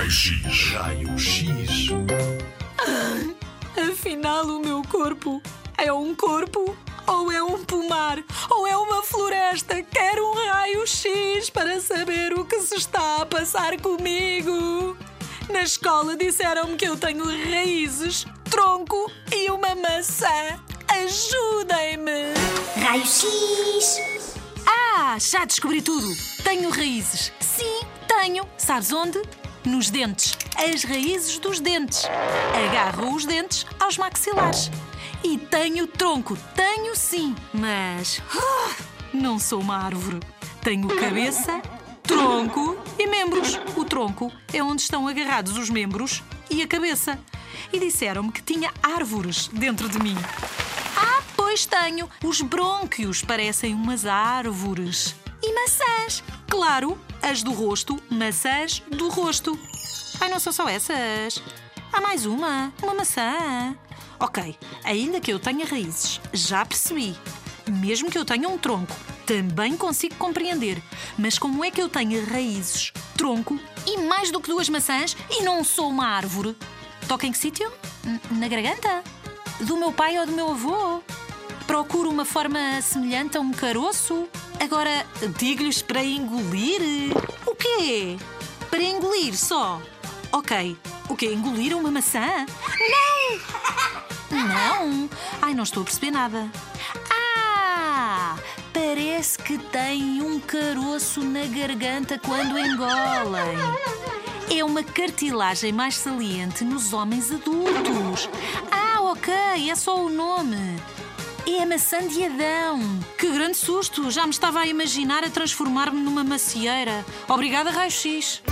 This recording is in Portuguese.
Raio-X. Raio-X. Afinal, o meu corpo é um corpo ou é um pomar ou é uma floresta? Quero um raio-x para saber o que se está a passar comigo. Na escola disseram-me que eu tenho raízes, tronco e uma maçã. Ajudem-me! Raio-X. Ah, já descobri tudo. Tenho raízes. Sim, tenho. Sabes onde? Nos dentes. As raízes dos dentes. Agarro os dentes aos maxilares. E tenho tronco. Tenho sim. Mas. ah, não sou uma árvore. Tenho cabeça, tronco e membros. O tronco é onde estão agarrados os membros e a cabeça. E disseram-me que tinha árvores dentro de mim. Ah, pois tenho. Os brônquios parecem umas árvores. E maçãs. Claro, as do rosto, maçãs do rosto. Ai, não são só essas. Há mais uma, uma maçã. Ok, ainda que eu tenha raízes, já percebi. Mesmo que eu tenha um tronco, também consigo compreender. Mas como é que eu tenho raízes, tronco e mais do que duas maçãs e não sou uma árvore? Toca em que sítio? Na garganta? Do meu pai ou do meu avô? Procuro uma forma semelhante a um caroço? Agora, digo-lhes para engolir? O quê? Para engolir só? Ok. O quê? Engolir uma maçã? Não! Não! Ai, não estou a perceber nada. Ah! Parece que têm um caroço na garganta quando engolem. É uma cartilagem mais saliente nos homens adultos. Ah, ok, é só o nome. É a maçã de Adão. Que grande susto! Já me estava a imaginar a transformar-me numa macieira. Obrigada, Raio X.